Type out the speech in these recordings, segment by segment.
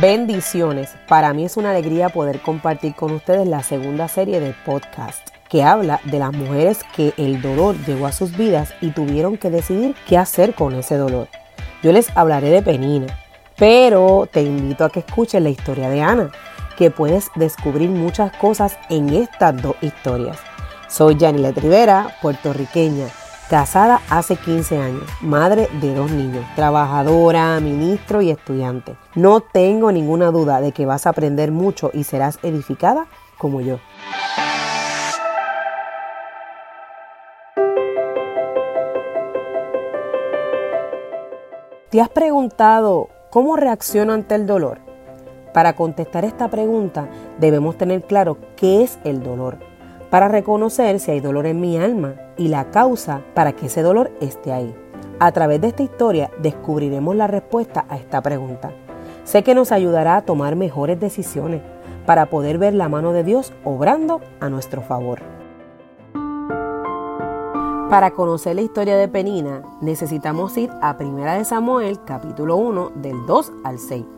Bendiciones. Para mí es una alegría poder compartir con ustedes la segunda serie del podcast que habla de las mujeres que el dolor llegó a sus vidas y tuvieron que decidir qué hacer con ese dolor. Yo les hablaré de Penina, pero te invito a que escuches la historia de Ana, que puedes descubrir muchas cosas en estas dos historias. Soy Janile Rivera, puertorriqueña Casada hace 15 años, madre de dos niños, trabajadora, ministro y estudiante. No tengo ninguna duda de que vas a aprender mucho y serás edificada como yo. ¿Te has preguntado cómo reacciono ante el dolor? Para contestar esta pregunta debemos tener claro qué es el dolor para reconocer si hay dolor en mi alma y la causa para que ese dolor esté ahí. A través de esta historia descubriremos la respuesta a esta pregunta. Sé que nos ayudará a tomar mejores decisiones para poder ver la mano de Dios obrando a nuestro favor. Para conocer la historia de Penina, necesitamos ir a 1 Samuel capítulo 1 del 2 al 6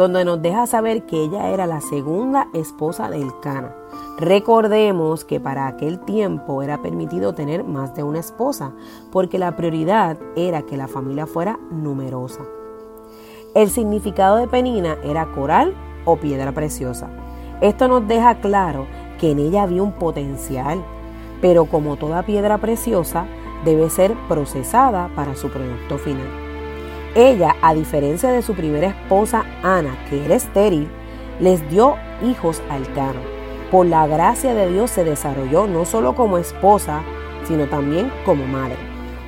donde nos deja saber que ella era la segunda esposa del Cana. Recordemos que para aquel tiempo era permitido tener más de una esposa, porque la prioridad era que la familia fuera numerosa. El significado de Penina era coral o piedra preciosa. Esto nos deja claro que en ella había un potencial, pero como toda piedra preciosa, debe ser procesada para su producto final. Ella, a diferencia de su primera esposa Ana, que era estéril, les dio hijos al Cano. Por la gracia de Dios se desarrolló no solo como esposa, sino también como madre.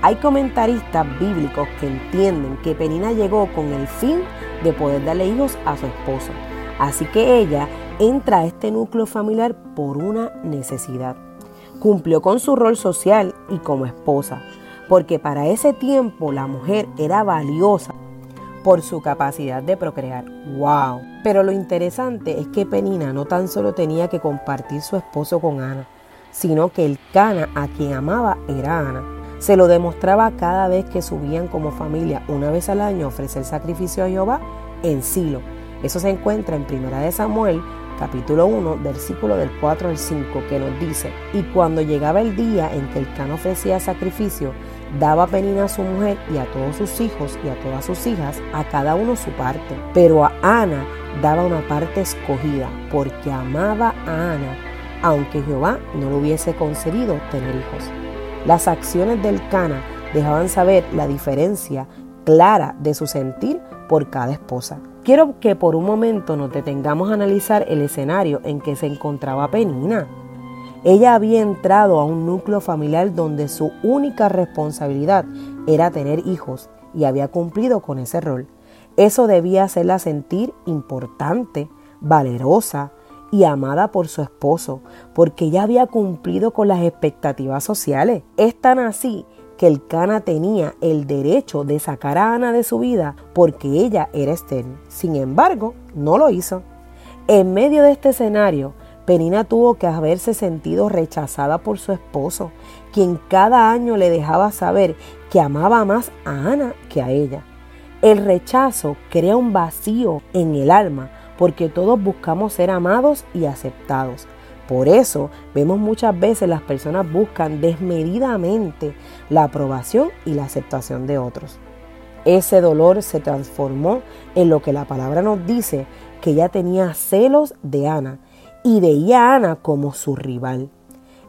Hay comentaristas bíblicos que entienden que Penina llegó con el fin de poder darle hijos a su esposo. Así que ella entra a este núcleo familiar por una necesidad. Cumplió con su rol social y como esposa, porque para ese tiempo la mujer era valiosa por su capacidad de procrear. ¡Wow! Pero lo interesante es que Penina no tan solo tenía que compartir su esposo con Ana, sino que el Cana a quien amaba era Ana. Se lo demostraba cada vez que subían como familia una vez al año a ofrecer sacrificio a Jehová en Silo. Eso se encuentra en Primera de Samuel capítulo 1, versículo del 4 al 5, que nos dice, y cuando llegaba el día en que el Cana ofrecía sacrificio, daba Penina a su mujer y a todos sus hijos y a todas sus hijas, a cada uno su parte. Pero a Ana daba una parte escogida, porque amaba a Ana, aunque Jehová no le hubiese concedido tener hijos. Las acciones del Cana dejaban saber la diferencia clara de su sentir por cada esposa. Quiero que por un momento nos detengamos a analizar el escenario en que se encontraba Penina. Ella había entrado a un núcleo familiar donde su única responsabilidad era tener hijos y había cumplido con ese rol. Eso debía hacerla sentir importante, valerosa y amada por su esposo, porque ella había cumplido con las expectativas sociales. Es tan así que el Cana tenía el derecho de sacar a Ana de su vida porque ella era estéril. Sin embargo, no lo hizo. En medio de este escenario, Penina tuvo que haberse sentido rechazada por su esposo, quien cada año le dejaba saber que amaba más a Ana que a ella. El rechazo crea un vacío en el alma porque todos buscamos ser amados y aceptados. Por eso vemos muchas veces las personas buscan desmedidamente la aprobación y la aceptación de otros. Ese dolor se transformó en lo que la palabra nos dice que ella tenía celos de Ana y veía a Ana como su rival.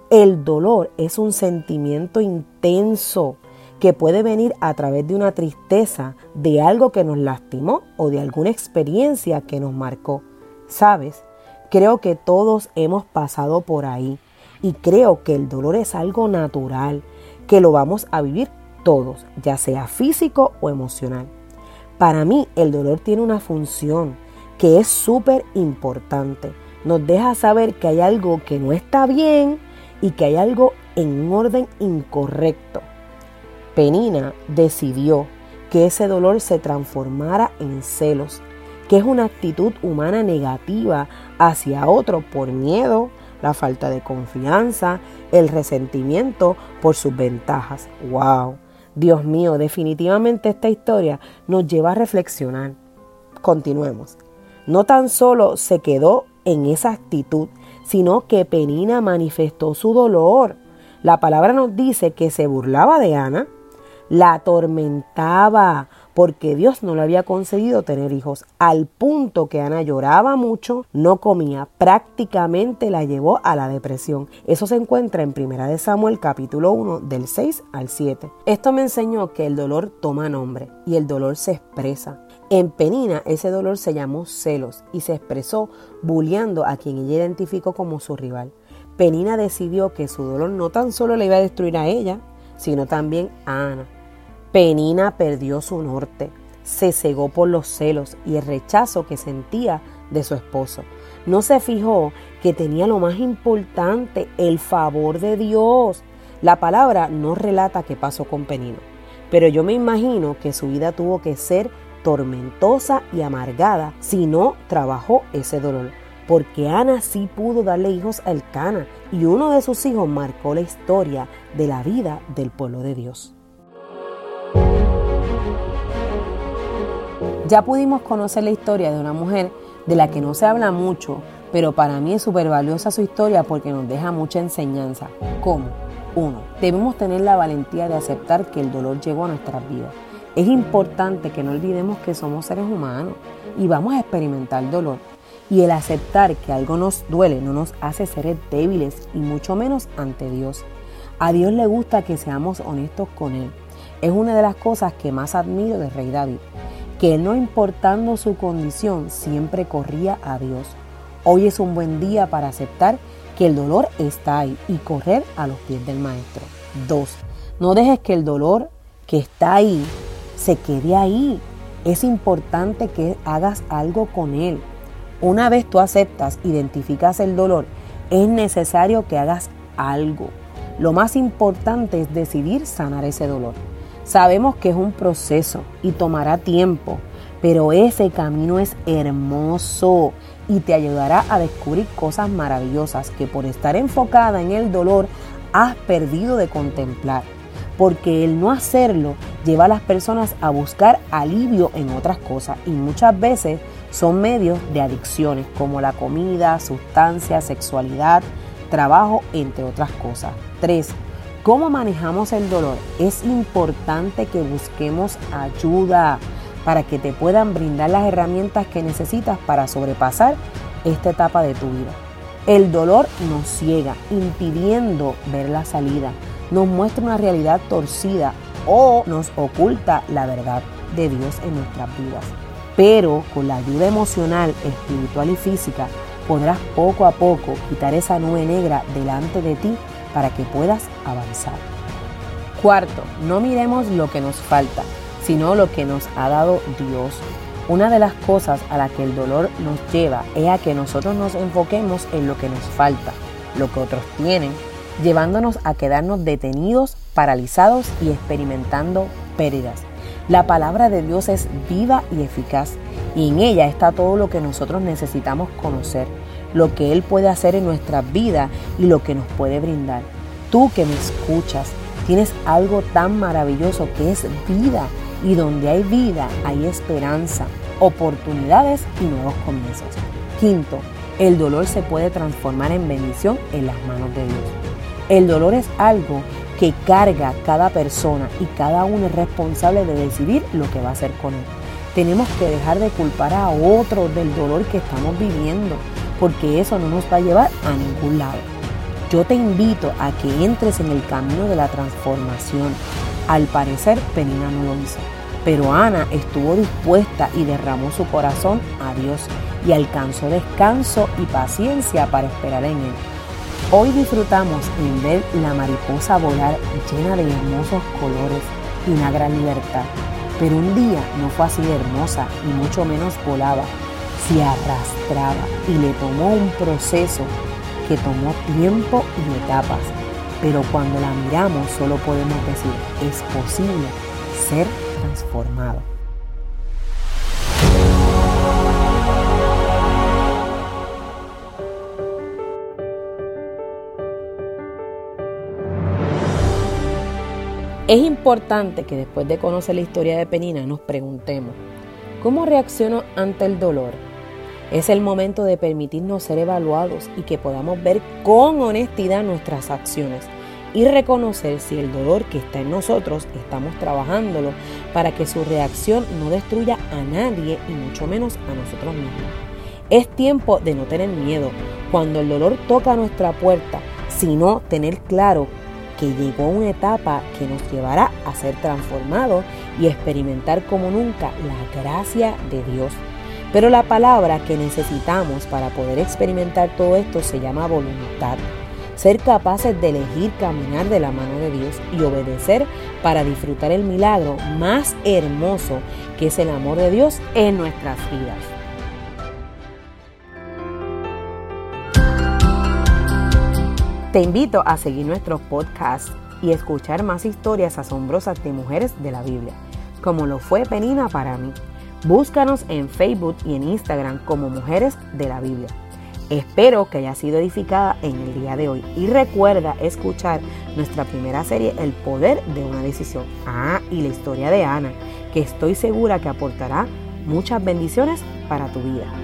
El dolor es un sentimiento intenso que puede venir a través de una tristeza, de algo que nos lastimó o de alguna experiencia que nos marcó. ¿Sabes? Creo que todos hemos pasado por ahí y creo que el dolor es algo natural, que lo vamos a vivir todos, ya sea físico o emocional. Para mí el dolor tiene una función que es súper importante. Nos deja saber que hay algo que no está bien y que hay algo en un orden incorrecto. Penina decidió que ese dolor se transformara en celos, que es una actitud humana negativa hacia otro por miedo, la falta de confianza, el resentimiento por sus ventajas. ¡Wow! Dios mío, definitivamente esta historia nos lleva a reflexionar. Continuemos. No tan solo se quedó en esa actitud, sino que Penina manifestó su dolor. La palabra nos dice que se burlaba de Ana, la atormentaba porque Dios no le había concedido tener hijos, al punto que Ana lloraba mucho, no comía, prácticamente la llevó a la depresión. Eso se encuentra en 1 Samuel capítulo 1 del 6 al 7. Esto me enseñó que el dolor toma nombre y el dolor se expresa. En Penina ese dolor se llamó celos y se expresó bulleando a quien ella identificó como su rival. Penina decidió que su dolor no tan solo le iba a destruir a ella, sino también a Ana. Penina perdió su norte, se cegó por los celos y el rechazo que sentía de su esposo. No se fijó que tenía lo más importante, el favor de Dios. La palabra no relata qué pasó con Penina, pero yo me imagino que su vida tuvo que ser tormentosa y amargada si no trabajó ese dolor. Porque Ana sí pudo darle hijos a Elcana y uno de sus hijos marcó la historia de la vida del pueblo de Dios. Ya pudimos conocer la historia de una mujer de la que no se habla mucho, pero para mí es súper valiosa su historia porque nos deja mucha enseñanza. ¿Cómo? Uno, debemos tener la valentía de aceptar que el dolor llegó a nuestras vidas. Es importante que no olvidemos que somos seres humanos y vamos a experimentar dolor. Y el aceptar que algo nos duele no nos hace seres débiles y mucho menos ante Dios. A Dios le gusta que seamos honestos con Él. Es una de las cosas que más admiro del rey David que no importando su condición siempre corría a Dios. Hoy es un buen día para aceptar que el dolor está ahí y correr a los pies del Maestro. 2. No dejes que el dolor que está ahí se quede ahí. Es importante que hagas algo con él. Una vez tú aceptas, identificas el dolor, es necesario que hagas algo. Lo más importante es decidir sanar ese dolor. Sabemos que es un proceso y tomará tiempo, pero ese camino es hermoso y te ayudará a descubrir cosas maravillosas que por estar enfocada en el dolor has perdido de contemplar. Porque el no hacerlo lleva a las personas a buscar alivio en otras cosas y muchas veces son medios de adicciones como la comida, sustancias, sexualidad, trabajo, entre otras cosas. 3 cómo manejamos el dolor, es importante que busquemos ayuda para que te puedan brindar las herramientas que necesitas para sobrepasar esta etapa de tu vida. El dolor nos ciega, impidiendo ver la salida, nos muestra una realidad torcida o nos oculta la verdad de Dios en nuestras vidas. Pero con la ayuda emocional, espiritual y física, podrás poco a poco quitar esa nube negra delante de ti para que puedas avanzar. Cuarto, no miremos lo que nos falta, sino lo que nos ha dado Dios. Una de las cosas a la que el dolor nos lleva es a que nosotros nos enfoquemos en lo que nos falta, lo que otros tienen, llevándonos a quedarnos detenidos, paralizados y experimentando pérdidas. La palabra de Dios es viva y eficaz y en ella está todo lo que nosotros necesitamos conocer lo que Él puede hacer en nuestra vida y lo que nos puede brindar. Tú que me escuchas, tienes algo tan maravilloso que es vida y donde hay vida hay esperanza, oportunidades y nuevos comienzos. Quinto, el dolor se puede transformar en bendición en las manos de Dios. El dolor es algo que carga cada persona y cada uno es responsable de decidir lo que va a hacer con él. Tenemos que dejar de culpar a otros del dolor que estamos viviendo porque eso no nos va a llevar a ningún lado. Yo te invito a que entres en el camino de la transformación. Al parecer, Penina no lo hizo, pero Ana estuvo dispuesta y derramó su corazón a Dios y alcanzó descanso y paciencia para esperar en Él. Hoy disfrutamos en ver la mariposa volar llena de hermosos colores y una gran libertad. Pero un día no fue así de hermosa y mucho menos volaba, se arrastraba y le tomó un proceso que tomó tiempo y etapas. Pero cuando la miramos solo podemos decir, es posible ser transformado. Es importante que después de conocer la historia de Penina nos preguntemos, ¿cómo reacciono ante el dolor? Es el momento de permitirnos ser evaluados y que podamos ver con honestidad nuestras acciones y reconocer si el dolor que está en nosotros estamos trabajándolo para que su reacción no destruya a nadie y mucho menos a nosotros mismos. Es tiempo de no tener miedo cuando el dolor toca nuestra puerta, sino tener claro que llegó una etapa que nos llevará a ser transformados y experimentar como nunca la gracia de Dios. Pero la palabra que necesitamos para poder experimentar todo esto se llama voluntad. Ser capaces de elegir caminar de la mano de Dios y obedecer para disfrutar el milagro más hermoso que es el amor de Dios en nuestras vidas. Te invito a seguir nuestro podcast y escuchar más historias asombrosas de mujeres de la Biblia, como lo fue Penina para mí. Búscanos en Facebook y en Instagram como Mujeres de la Biblia. Espero que haya sido edificada en el día de hoy y recuerda escuchar nuestra primera serie El poder de una decisión. Ah, y la historia de Ana, que estoy segura que aportará muchas bendiciones para tu vida.